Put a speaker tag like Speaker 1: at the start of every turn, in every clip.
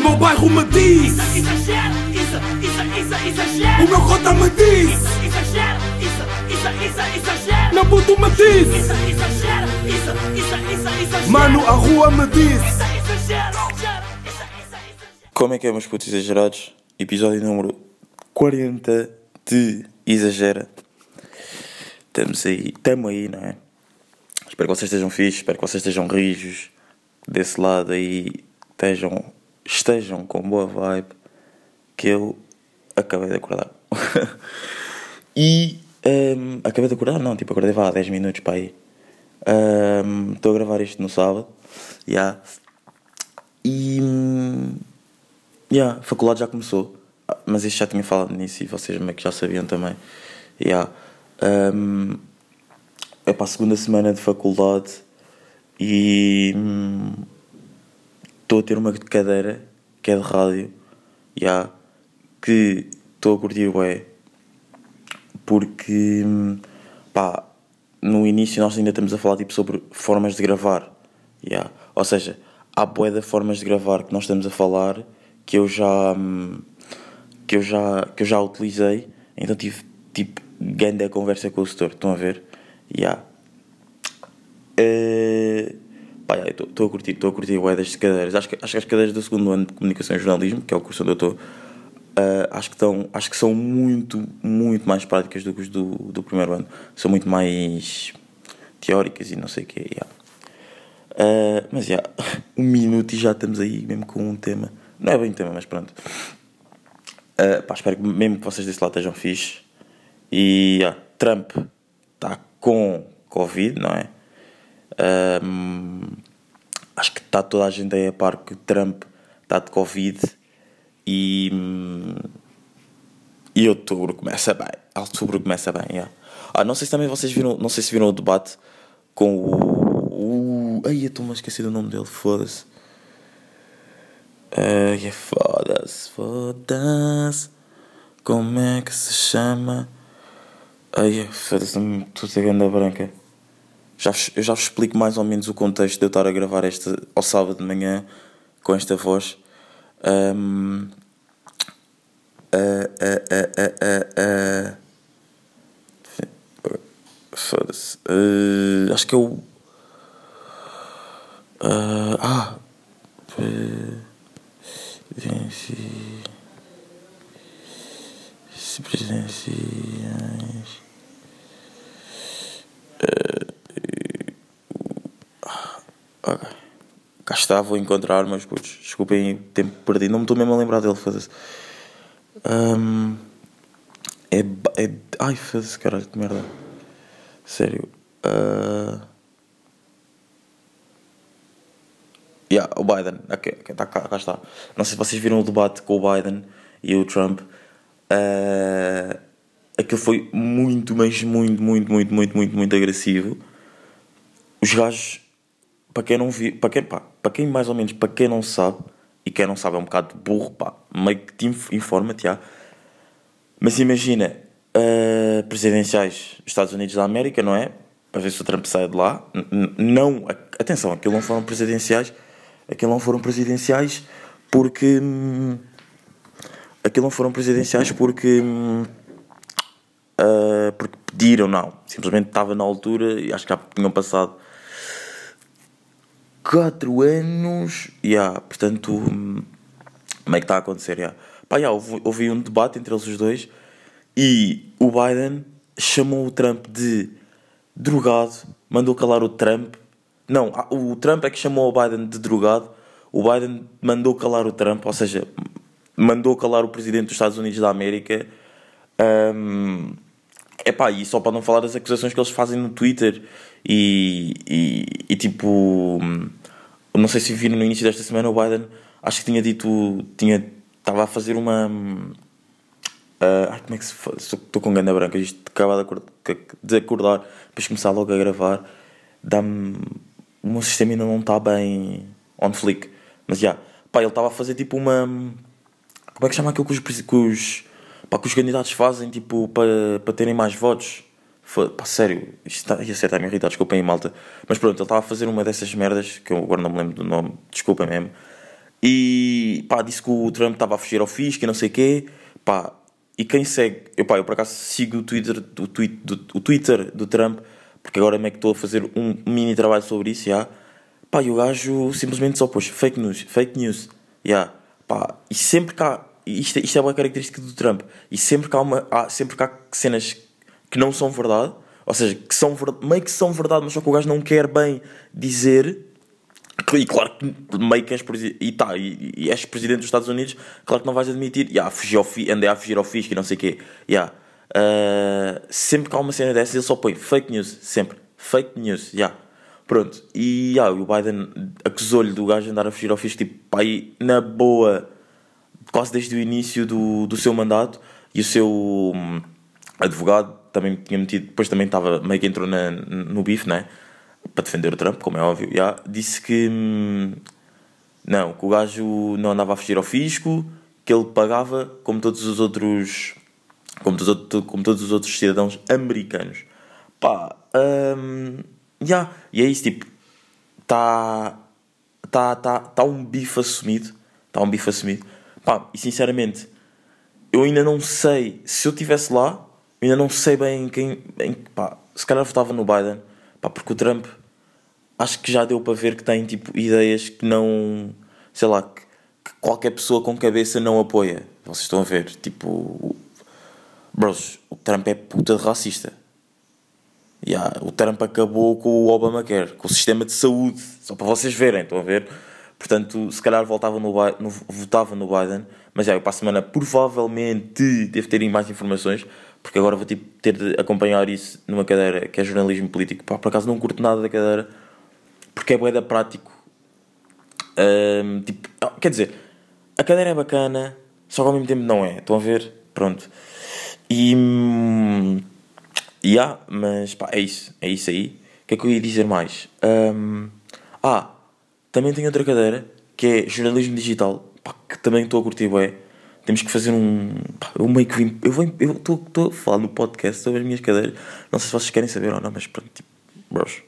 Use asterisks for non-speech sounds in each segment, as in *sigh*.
Speaker 1: meu bairro me diz.
Speaker 2: Isso, exagero, isso, isso, isso, exagero
Speaker 1: O meu cota me diz.
Speaker 2: Isso, exagero, isso, isso, isso, exagero
Speaker 1: Meu puto me diz.
Speaker 2: Isso, exagero, isso, isso, isso, exagero
Speaker 1: Mano, a rua me diz.
Speaker 2: Isso, exagero,
Speaker 3: Como é que é, meus putos exagerados? Episódio número 40 de Exagera. Estamos aí, estamos aí, não é? Espero que vocês estejam fixes, espero que vocês estejam rijos. Desse lado aí, estejam, estejam com boa vibe, que eu acabei de acordar. *laughs* e ehm, acabei de acordar, não, tipo, acordei vá há 10 minutos para aí. Ehm, Estou a gravar isto no sábado, já. E. hum, Yeah, a faculdade já começou. Ah, Mas isto já tinha falado nisso e vocês meio que já sabiam também. Yeah. Um, é para a segunda semana de faculdade e hum, estou a ter uma cadeira que é de rádio. Yeah, que estou a curtir ué. Porque pá, no início nós ainda estamos a falar tipo, sobre formas de gravar. Yeah. Ou seja, há bué de formas de gravar que nós estamos a falar que eu já hum, que eu já que eu já utilizei então tive tipo grande conversa com o setor estão a ver yeah. Eh, pá, estou a curtir estou a curtir bué das cadeiras acho que, acho que as cadeiras do segundo ano de comunicação e jornalismo que é o curso onde eu estou eh, acho que estão acho que são muito muito mais práticas do que os do, do primeiro ano são muito mais teóricas e não sei o que yeah. Uh, mas já, *laughs* um minuto e já estamos aí mesmo com um tema. Não é bem um tema, mas pronto. Uh, pá, espero que mesmo que vocês desse lado estejam fixe. E já, Trump está com Covid, não é? Um, acho que está toda a gente aí a par que Trump está de Covid e. hum, E outubro começa bem. Outubro começa bem, yeah. Ah, não sei se também vocês viram. Não sei se viram o debate com o. o ai, eu estou-me a esquecer do nome dele, foda-se. Ai, é foda-se, foda-se. Como é que se chama? Ai, é, foda-se, estou a ganda branca. Já, eu já vos explico mais ou menos o contexto de eu estar a gravar este ao sábado de manhã com esta voz. Ah, ah. Foda-se. Ah, acho que é o. Ah, ah. Presidenci... Presidenciais. Ah, ok. Cá está, vou encontrar, mas putos, desculpem tempo perdido. Não me estou mesmo a lembrar dele, foda-se. Ahm, é, é. Ai, foda-se, caralho, que merda. Sério. Ah, Yeah, o Biden, ok, ok, tá, cá, cá está. Não sei se vocês viram o debate com o Biden e o Trump. Uh, aquilo foi muito, mas muito, muito, muito, muito, muito, muito agressivo. Os gajos, para quem não viu, para quem, pá, para quem mais ou menos, para quem não sabe, e quem não sabe é um bocado burro, pá, meio que te inf- informa-te, já. Mas imagina, uh, presidenciais dos Estados Unidos da América, não é? Para ver se o Trump sai de lá. Não, atenção, aquilo não foram presidenciais, aquilo não foram presidenciais porque. hum, Aquilo não foram presidenciais porque. uh, porque pediram, não. Simplesmente estava na altura e acho que já tinham passado 4 anos. Yeah, portanto. hum, como é que está a acontecer? Yeah. Pá, yeah, houve, houve um debate entre eles os dois e o Biden chamou o Trump de drogado, mandou calar o Trump. Não, ah, o Trump é que chamou o Biden de drogado, o Biden mandou calar o Trump, ou seja, mandou calar o presidente dos Estados Unidos da América. Ahm, Epá, e só para não falar das acusações que eles fazem no Twitter e, e, e tipo, não sei se viram no início desta semana o Biden, acho que tinha dito, tinha, estava a fazer uma, ah, ai, como é que se faz? Estou com ganda branca, isto acaba de, acordar, de acordar, depois começar logo a gravar, dá-me, o meu sistema ainda não está bem on flick, mas já, pá, ele estava a fazer tipo uma, como é que chama aquilo que os, que os, pá, que os candidatos fazem, tipo, para, para terem mais votos? Pá, sério, isto está, ia ser está-me a irritar, desculpem aí, malta. Mas pronto, ele estava a fazer uma dessas merdas, que eu agora não me lembro do nome, desculpem mesmo. E pá, disse que o Trump estava a fugir ao fisco e não sei o quê. Pá, e quem segue, eu, pá, eu por acaso sigo o Twitter, o, tweet, do, o Twitter do Trump, porque agora meio que estou a fazer um mini trabalho sobre isso, já. Pá, e o gajo simplesmente só pôs fake news, fake news, já. Pá, e sempre cá, isto, isto é uma característica do Trump, e sempre cá, uma, há, sempre cá cenas que não são verdade, ou seja, que são meio que são verdade, mas só que o gajo não quer bem dizer. E claro que meio que és e, tá, e, e és presidente dos Estados Unidos, claro que não vais admitir, yeah, andei a fugir ao fisco e não sei o quê. Yeah. Uh, sempre que há uma cena dessas, ele só põe fake news, sempre. Fake news, yeah. Pronto. E yeah, o Biden acusou-lhe do gajo andar a fugir ao fisco, tipo, aí, na boa, quase desde o início do, do seu mandato, e o seu hum, advogado também tinha metido, depois também estava, meio que entrou na, no bife, né? Para defender o Trump, como é óbvio, já, disse que hum, não, que o gajo não andava a fugir ao fisco, que ele pagava como todos os outros, como todos, como todos os outros cidadãos americanos. Pá, hum, já, e é isso, tipo, está tá, tá, tá um bife assumido, está um bife assumido. Pá, e sinceramente, eu ainda não sei, se eu estivesse lá, ainda não sei bem em quem, em, pá, se calhar votava no Biden, pá, porque o Trump, acho que já deu para ver que tem, tipo, ideias que não, sei lá, que, que qualquer pessoa com cabeça não apoia. Vocês estão a ver, tipo, bros, o Trump é puta de racista. Yeah, o Trump acabou com o Obamacare, com o sistema de saúde, só para vocês verem, estão a ver? Portanto, se calhar voltava no, no- votava no Biden, mas já, eu para a semana provavelmente devo ter mais informações, porque agora vou tipo, ter de acompanhar isso numa cadeira que é jornalismo político. Pá, por acaso não curto nada da cadeira, porque é boeda prático. Ahm, tipo, ah, quer dizer, a cadeira é bacana, só que ao mesmo tempo não é, estão a ver? Pronto. E. hum, e há, mas pá, é isso, é isso aí. O que é que eu ia dizer mais? Ahm, ah, também tenho outra cadeira que é jornalismo digital, pá, que também estou a curtir bem. Temos que fazer um. Eu meio que vim. Eu estou a falar no podcast sobre as minhas cadeiras. Não sei se vocês querem saber ou não, mas pronto, tipo, bros.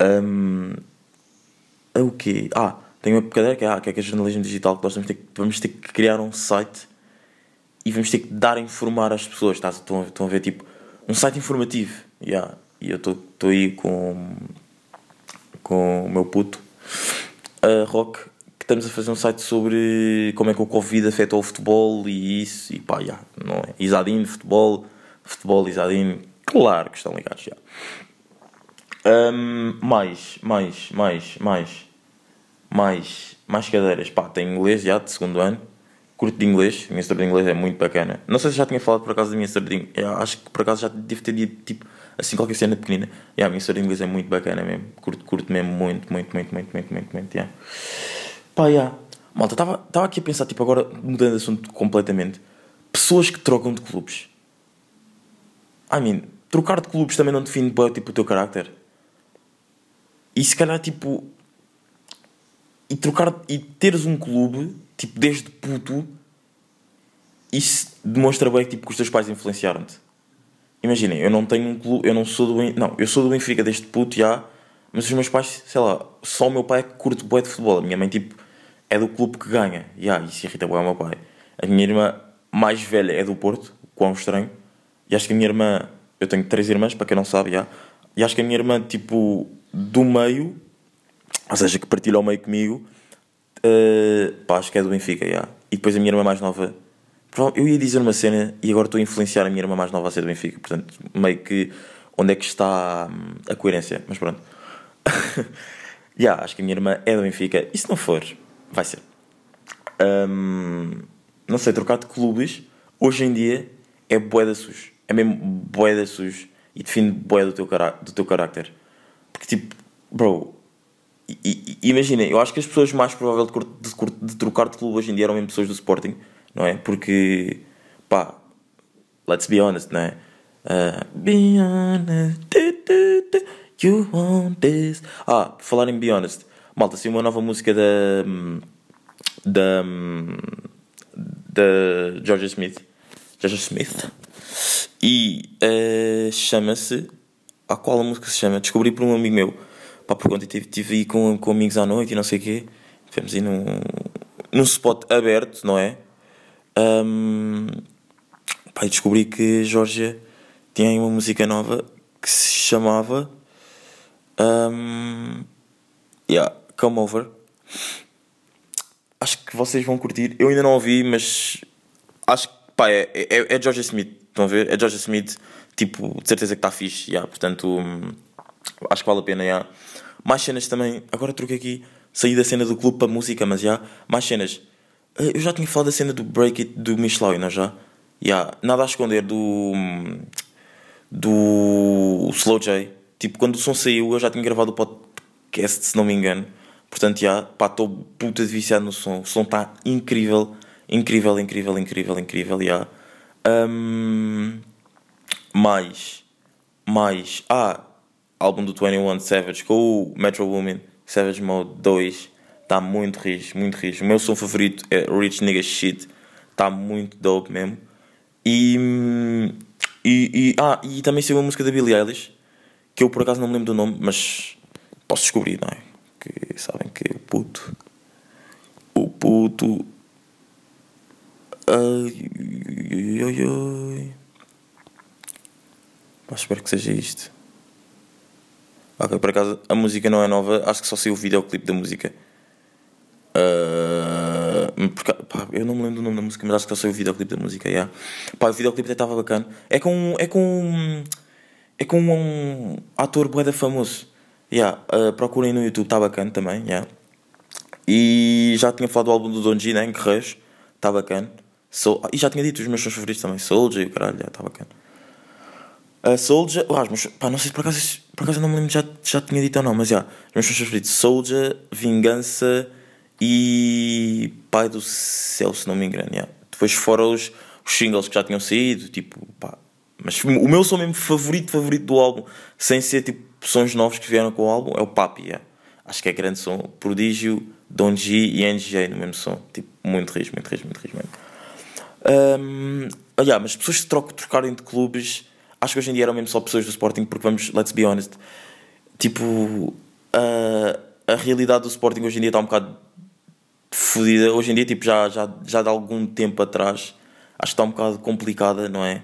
Speaker 3: Ahm, é o quê? Ah, tenho uma cadeira que é, ah, que é, que é jornalismo digital, que nós vamos ter, que- vamos ter que criar um site e vamos ter que dar a informar as pessoas. Tá? Estão, estão a ver tipo um site informativo. Yeah. E eu estou aí com, com o meu puto, a Rock, estamos a fazer um site sobre como é que o Covid afetou o futebol e isso. E pá, yeah, não é? Isadine, futebol, futebol, Isadine, claro que estão ligados já. Ahm, mais, mais, mais, mais, mais, mais cadeiras. Pá, tenho inglês já de segundo ano. Curto de inglês, minha história de inglês é muito bacana. Não sei se já tinha falado por acaso da minha história de inglês. Eu acho que por acaso já devo ter dito tipo assim qualquer cena pequenina. Yeah, a minha história de inglês é muito bacana mesmo. Curto, curto mesmo muito, muito, muito, muito, muito, muito, muito. Yeah. Pá, yeah. Malta, estava aqui a pensar, tipo, agora mudando de assunto completamente. Pessoas que trocam de clubes. I mean, trocar de clubes também não define bem, tipo, o teu carácter. E se calhar, tipo. E trocar. E teres um clube, tipo, desde puto. Isso demonstra bem tipo, que os teus pais influenciaram-te. Imaginem, eu não tenho um clube. Eu não sou do. Não, eu sou do Benfica desde puto já. Mas os meus pais, sei lá, só o meu pai é que curte bué de futebol. A minha mãe, tipo, é do clube que ganha. Já, isso irrita bué o meu pai. A minha irmã mais velha é do Porto, quão estranho. E acho que a minha irmã. Eu tenho três irmãs, para quem não sabe. E acho que a minha irmã, tipo, do meio, ou seja, que partilha ao meio comigo, eh, pá, acho que é do Benfica, já. E depois a minha irmã mais nova. Eu ia dizer uma cena e agora estou a influenciar a minha irmã mais nova a ser do Benfica. Portanto, meio que. Onde é que está hum, a coerência? Mas pronto. *laughs* Já, acho que a minha irmã é do Benfica. E se não for, vai ser. Hum, não sei, trocar de clubes hoje em dia é boeda sujo. É mesmo boeda sujo e define boeda do teu, do teu carácter. Porque tipo, bro, imaginem, eu acho que as pessoas mais prováveis de, de de trocar de clube hoje em dia eram mesmo pessoas do Sporting, não é? Porque, pá, let's be honest, não é? Uh, be honest, you want this. Ah, por falar em Be Honest, malta, saiu uma nova música da. da. da Georgia Smith. Georgia Smith. E eh, chama-se. A qual a música se chama? Descobri por um amigo meu. Pá, porque ontem estive, estive aí com, com amigos à noite e não sei o quê. Tivemos aí num, num spot aberto, não é? Um, pá, e descobri que Georgia tinha aí uma música nova que se chamava um, yeah, Come Over. Acho que vocês vão curtir. Eu ainda não ouvi, mas acho que pá, é, é, é Georgia Smith. Estão a ver? É Georgia Smith. Tipo, de certeza que está fixe. Yeah, portanto, hum, acho que vale a pena. Yeah. Mais cenas também. Agora troquei aqui. Saí da cena do clube para música, mas já. Yeah, mais cenas. Eh, Eu já tinha falado da cena do Break It do Michelau, não já? Yeah, nada a esconder do. hum, do Slow J. Tipo, quando o som saiu, eu já tinha gravado o podcast, se não me engano. Portanto, já, pá, estou puta de viciado no som. O som está incrível, incrível, incrível, incrível, incrível, já. Hum, mais, mais, ah, álbum do 21 Savage com o Metro Woman, Savage Mode 2. Está muito rijo, muito rijo. O meu som favorito é Rich Nigga Shit. Está muito dope mesmo. E, e, e, ah, e também saiu uma música da Billie Eilish, que eu por acaso não me lembro do nome, mas posso descobrir, não é? Que sabem que o puto. O puto. Ai, ai, ai, ai. Pá, espero que seja isto. Ok, por acaso a música não é nova, acho que só saiu o videoclipe da música. Ah, porque, pá, eu não me lembro do nome da música, mas acho que só saiu o videoclipe da música. Yeah. Pá, o videoclipe até estava bacana. É com. É com. É com um ator boeda famoso. Yeah, ah, procurem no YouTube, está bacana também. Yeah. E já tinha falado do álbum do Don G, né? Guerreiros, está bacana. Ah, e já tinha dito os meus sons favoritos também. Soldier e o caralho, está bacana. A Soldier, ah, os meus- pá, não sei se por acaso, por acaso não me lembro já, já tinha dito ou não, mas já, os meus sons favoritos: Soldier, Vingança e Pai do Céu, se não me engano. já. Depois, fora os, os singles que já tinham saído, tipo, pá, mas o meu som mesmo favorito, favorito do álbum, sem ser tipo sons novos que vieram com o álbum, é o Papi. já. Acho que é grande som. Prodígio, Don G e NJ no mesmo som, tipo, muito rijo, muito rijo, muito rijo mesmo. Um, mas pessoas que trocarem de clubes, acho que hoje em dia eram mesmo só pessoas do Sporting, porque vamos, let's be honest, tipo, a, a realidade do Sporting hoje em dia está um bocado fodida. Hoje em dia, tipo, já, já, já de algum tempo atrás, acho que está um bocado complicada, não é?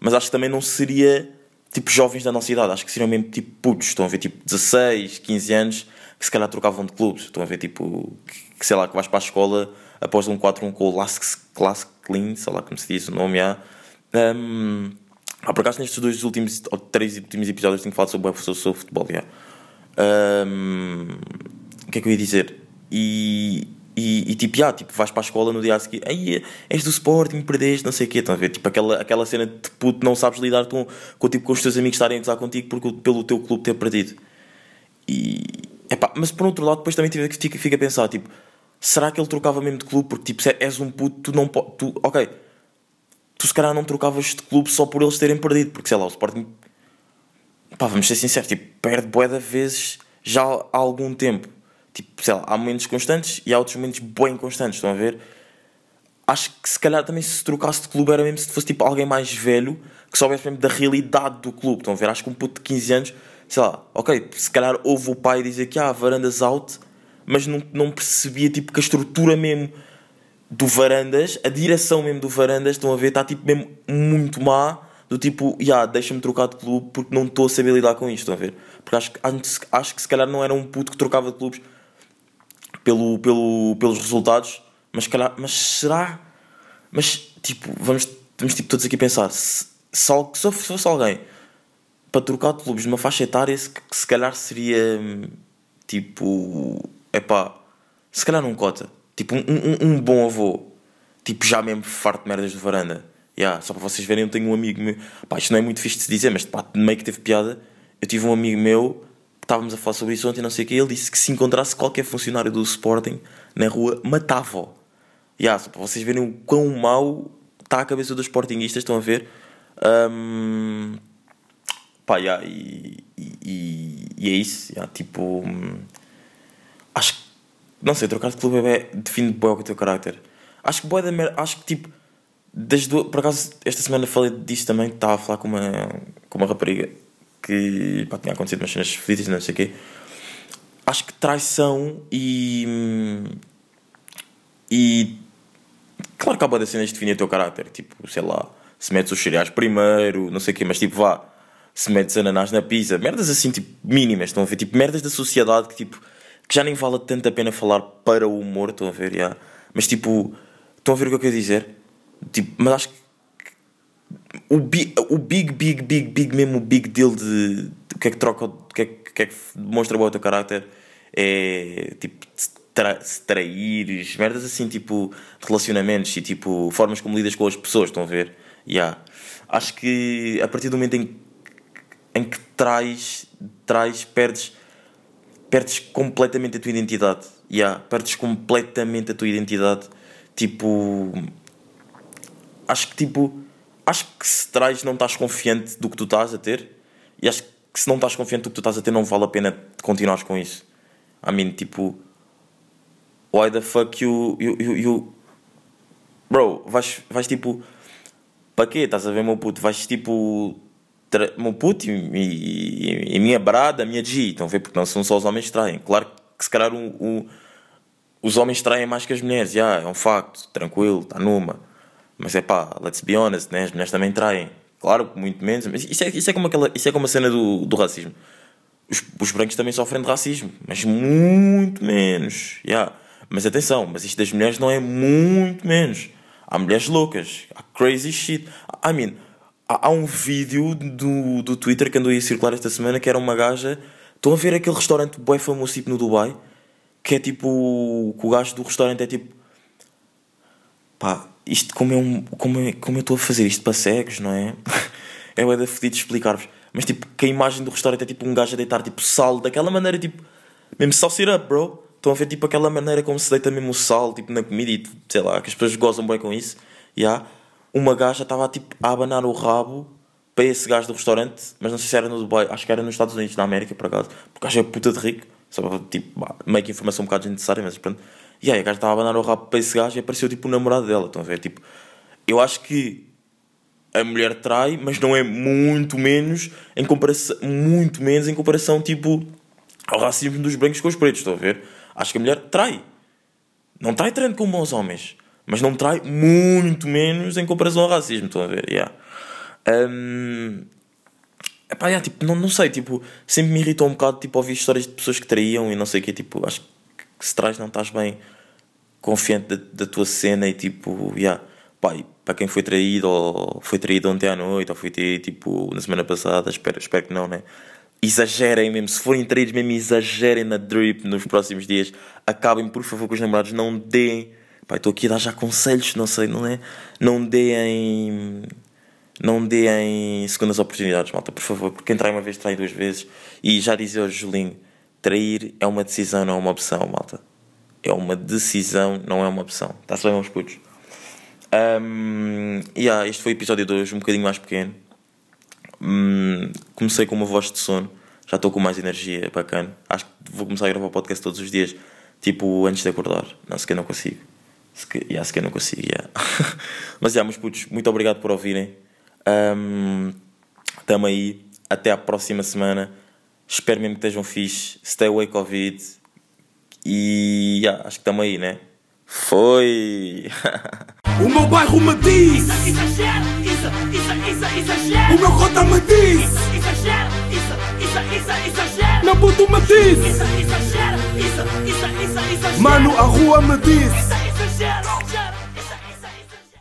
Speaker 3: Mas acho que também não seria tipo jovens da nossa idade, acho que seriam mesmo tipo putos, estão a ver tipo 16, 15 anos, que se calhar trocavam de clubes, estão a ver tipo, que, sei lá, que vais para a escola após um 4-1 com o Lask Clean, sei lá como se diz o nome, já. Um, ah, por acaso nestes dois últimos, ou três últimos episódios tenho falado sobre, sobre, sobre futebol, já. Um, o que é que eu ia dizer? E, e, e tipo, já, tipo, vais para a escola no dia a seguir, aí és do Sporting, perdeste, não sei o quê, estão a ver? Tipo, aquela, aquela cena de puto, não sabes lidar com, com, tipo, com os teus amigos estarem a gozar contigo porque, pelo teu clube ter perdido. E, epá, mas por outro lado, depois também tive, fica, fica a pensar, tipo, será que ele trocava mesmo de clube? Porque, tipo, se és um puto, tu não podes, tu, ok, tu se calhar não trocavas de clube só por eles terem perdido, porque sei lá, o Sporting, pá, vamos ser sinceros, tipo, perde de vezes já há algum tempo. Tipo, sei lá, há momentos constantes e há outros momentos bem inconstantes, estão a ver? Acho que se calhar também se trocasse de clube era mesmo se fosse tipo alguém mais velho que soubesse mesmo da realidade do clube, estão a ver? Acho que um puto de 15 anos, sei lá, ok, se calhar ouve o pai dizer que há ah, varandas out, mas não, não percebia tipo que a estrutura mesmo do Varandas, a direção mesmo do Varandas, estão a ver, está tipo mesmo muito má, do tipo, já, yeah, deixa-me trocar de clube porque não estou a saber lidar com isto, estão a ver? Porque acho, antes- acho que se calhar não era um puto que trocava de clubes pelo, pelo, pelos resultados, mas, calhar, mas será? Mas tipo, vamos, vamos tipo, todos aqui pensar: se, se, se fosse alguém para trocar de clubes numa faixa etária, se, se calhar seria hum, tipo, epá, se calhar num cota, tipo, um, um, um bom avô, tipo, já mesmo farto de merdas de varanda. Yeah, só para vocês verem, eu tenho um amigo meu, pá, isto não é muito fixe de dizer, mas pá, meio que teve piada. Eu tive um amigo meu estávamos a falar sobre isso ontem, não sei o que, ele disse que se encontrasse qualquer funcionário do Sporting na rua, matava-o. Yeah, só para vocês verem o quão mau está a cabeça dos Sportingistas, estão a ver? Hum, pá, yeah, e, e, e é isso, yeah, tipo, hum, acho que, não sei, trocar de clube é, define bem o teu carácter. Acho que boa da merda, acho que tipo, das duas, por acaso, esta semana falei disso também, estava a falar com uma, com uma rapariga que pá, tinha acontecido umas cenas fedidas, não sei o quê. acho que traição e. E. Claro que há boa das cenas definem o teu caráter. Tipo, sei lá, se metes os cereais primeiro, não sei o quê, mas tipo, vá. Se metes ananás na pizza, merdas assim, tipo, mínimas, estão a ver? Tipo, merdas da sociedade que, tipo, que já nem vale tanto a pena falar para o humor, estão a ver? Mas, tipo, estão a ver o que eu quero dizer? Tipo, mas acho que o big, o big, big, big, big, mesmo o big deal de, o que é que troca, o que é, que- é que demonstra o teu caráter é tipo se, tra, se traíres, merdas assim, tipo relacionamentos e tipo formas como lidas com as pessoas, estão a ver? Yeah. Acho que a partir do momento em, em que traz, traz perdes, perdes completamente a tua identidade. Yeah. Perdes completamente a tua identidade. Tipo, acho que tipo acho que se traz não estás confiante do que tu estás a ter e acho que se não estás confiante do que tu estás a ter não vale a pena continuares com isso. I mean tipo why the fuck you, you, you, you... bro vais, vais tipo para quê? Estás a ver meu puto? Vais tipo tra... meu puto e, e, e minha brada minha G estão a ver? Porque não são só os homens que traem. Claro que se calhar o os homens traem mais que as mulheres, já, é um facto, tranquilo, está numa. Mas é pá, let's be honest, né? as mulheres também traem. Claro, muito menos, mas isso é, isso é, como, aquela, isso é como a cena do, do racismo. Os, os brancos também sofrem de racismo, mas muito menos. já. Mas atenção, mas isto das mulheres não é muito menos. Há mulheres loucas, há crazy shit. I mean, há, há um vídeo do, do Twitter que andou a circular esta semana que era uma gaja. Estão a ver aquele restaurante bem famoso tipo no Dubai? Que é tipo. Que o gajo do restaurante é tipo. Pá, isto como um. Como, é, como eu estou a fazer isto para cegos, não é? *laughs* é bué da fedido explicar-vos. Mas tipo, que a imagem do restaurante é tipo um gajo a deitar tipo sal, daquela maneira tipo. Mesmo sal syrup, bro. Estão a ver tipo aquela maneira como se deita mesmo o sal tipo, na comida e sei lá, que as pessoas gozam bem com isso. E há uma gaja estava tipo a abanar o rabo para esse gajo do restaurante, mas não sei se era no Dubai, acho que era nos Estados Unidos, na América por acaso, porque o gajo é puta de rico, só tipo, meio que informação um bocado desnecessária, mas pronto. E aí a gaja estava a abanar o rabo para esse gajo e apareceu tipo o namorado dela, estão a ver? Tipo, eu acho que a mulher trai, mas não é muito menos em comparação, muito menos em comparação tipo ao racismo dos brancos com os pretos, estão a ver? Acho que a mulher trai. Não trai tanto como os homens, mas não trai muito menos em comparação ao racismo, estão a ver? Yeah. Um, epá, yeah, tipo, não, não sei, tipo, sempre me irritou um bocado tipo, ouvir histórias de pessoas que traíam e não sei o quê, tipo, acho que se traz não estás bem confiante da, da tua cena e tipo, yeah, e para quem foi traído ou foi traído ontem à noite ou foi traído tipo na semana passada, espero, espero que não, né? Exagerem mesmo, se forem traídos mesmo, exagerem na drip nos próximos dias, acabem por favor com os namorados, não deem, pá, estou aqui a dar já conselhos, não sei, não é? Não deem não deem segundas oportunidades, malta, por favor, porque quem trai uma vez trai duas vezes. E já dizia hoje Julinho: trair é uma decisão, não é uma opção, malta. É uma decisão, não é uma opção. Está-se bem, meus putos? Um, yeah, este foi o episódio de hoje, um bocadinho mais pequeno. Hum, comecei com uma voz de sono, já estou com mais energia, bacana. Acho que vou começar a gravar o podcast todos os dias, tipo antes de acordar. Não, sequer não consigo. Sequer, yeah, sequer não consigo, yeah. *laughs* Mas já, yeah, meus putos, muito obrigado por ouvirem. Um, tamo aí. Até à próxima semana. Espero mesmo que estejam fixe. Stay away Covid. E yeah, acho que estamos aí, né? Foi! *laughs*
Speaker 1: O meu bairro me diz,
Speaker 2: isso, isso, isso, exagera.
Speaker 1: o meu cota me diz,
Speaker 2: isso, isso, isso,
Speaker 1: meu puto me diz,
Speaker 2: Isso, exagera, isso, isso, isso, exagera.
Speaker 1: mano a rua me diz.